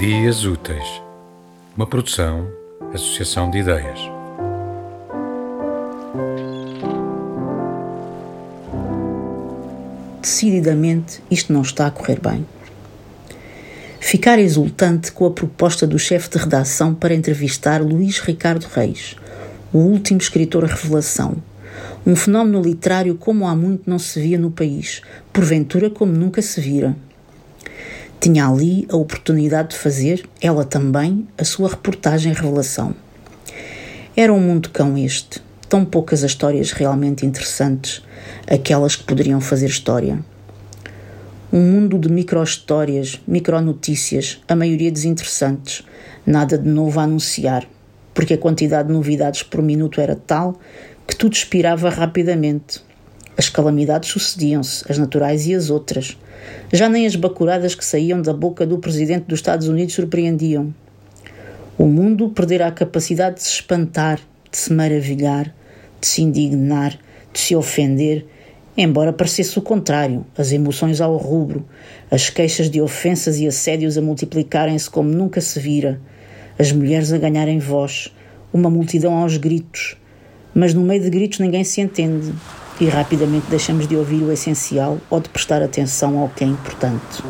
Dias Úteis, uma produção, associação de ideias. Decididamente, isto não está a correr bem. Ficar exultante com a proposta do chefe de redação para entrevistar Luís Ricardo Reis, o último escritor revelação, um fenómeno literário como há muito não se via no país, porventura como nunca se vira. Tinha ali a oportunidade de fazer, ela também, a sua reportagem revelação. Era um mundo cão este, tão poucas as histórias realmente interessantes, aquelas que poderiam fazer história. Um mundo de micro-histórias, micro-notícias, a maioria desinteressantes, nada de novo a anunciar, porque a quantidade de novidades por minuto era tal que tudo expirava rapidamente. As calamidades sucediam-se, as naturais e as outras já nem as bacuradas que saíam da boca do presidente dos Estados Unidos surpreendiam. O mundo perdera a capacidade de se espantar, de se maravilhar, de se indignar, de se ofender, embora parecesse o contrário, as emoções ao rubro, as queixas de ofensas e assédios a multiplicarem-se como nunca se vira, as mulheres a ganharem voz, uma multidão aos gritos. Mas no meio de gritos ninguém se entende, e rapidamente deixamos de ouvir o essencial ou de prestar atenção ao que é importante.